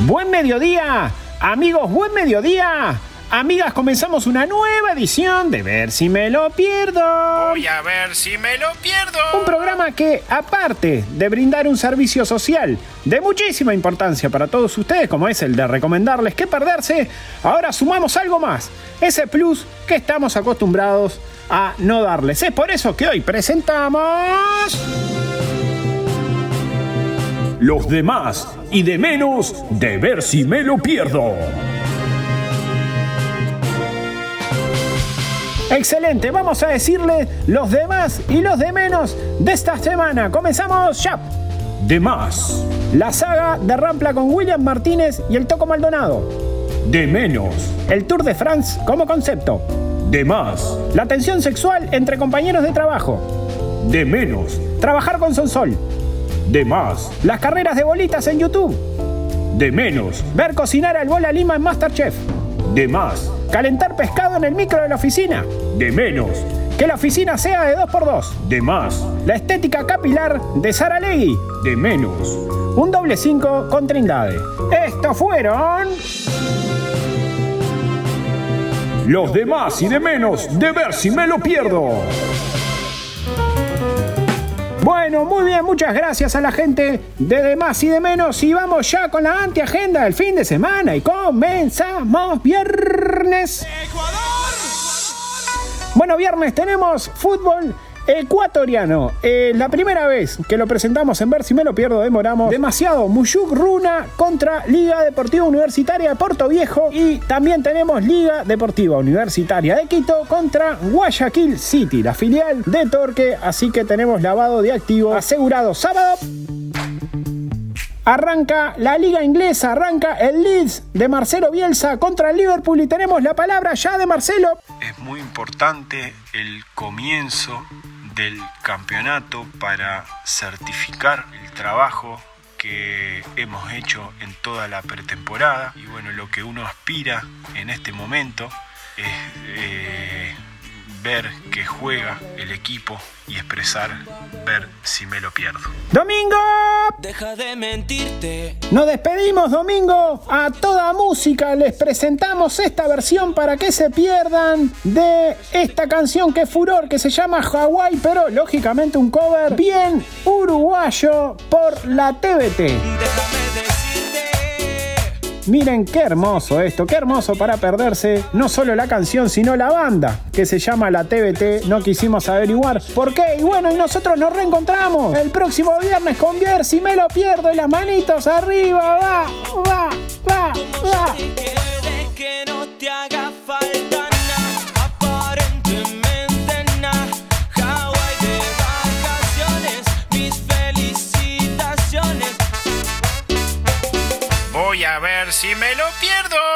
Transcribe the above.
Buen mediodía, amigos, buen mediodía. Amigas, comenzamos una nueva edición de Ver si me lo pierdo. Voy a ver si me lo pierdo. Un programa que, aparte de brindar un servicio social de muchísima importancia para todos ustedes, como es el de recomendarles qué perderse, ahora sumamos algo más, ese plus que estamos acostumbrados a no darles. Es por eso que hoy presentamos... Los demás y de menos de ver si me lo pierdo. Excelente, vamos a decirle los demás y los de menos de esta semana. Comenzamos ya. De más, la saga de Rampla con William Martínez y el Toco Maldonado. De menos, el Tour de France como concepto. De más, la tensión sexual entre compañeros de trabajo. De menos, trabajar con Sonsol. De más, las carreras de bolitas en YouTube. De menos, ver cocinar al Bola Lima en Masterchef. De más, calentar pescado en el micro de la oficina. De menos, que la oficina sea de 2x2. De más, la estética capilar de Sara Legui. De menos, un doble 5 con Trindade. Estos fueron. Los demás y de menos de ver si me lo pierdo. Bueno, muy bien, muchas gracias a la gente de de más y de menos. Y vamos ya con la antiagenda del fin de semana. Y comenzamos viernes. Bueno, viernes tenemos fútbol ecuatoriano. Eh, la primera vez que lo presentamos en Ver si me lo pierdo, demoramos demasiado. Muyuk Runa contra Liga Deportiva Universitaria de Puerto Viejo. Y también tenemos Liga Deportiva Universitaria de Quito contra Guayaquil City, la filial de Torque. Así que tenemos lavado de activo asegurado sábado. Arranca la liga inglesa, arranca el Leeds de Marcelo Bielsa contra el Liverpool y tenemos la palabra ya de Marcelo. Es muy importante el comienzo del campeonato para certificar el trabajo que hemos hecho en toda la pretemporada. Y bueno, lo que uno aspira en este momento es eh, ver que juega el equipo y expresar ver si me lo pierdo. Domingo. Deja de mentirte. Nos despedimos domingo a toda música. Les presentamos esta versión para que se pierdan de esta canción que es furor, que se llama Hawaii, pero lógicamente un cover bien uruguayo por la. Déjame decirte. Miren qué hermoso esto, qué hermoso para perderse no solo la canción, sino la banda que se llama la TBT. No quisimos averiguar por qué. Y bueno, y nosotros nos reencontramos el próximo viernes con Vier. Si me lo pierdo, y las manitos arriba, va, va, a ver si me lo pierdo.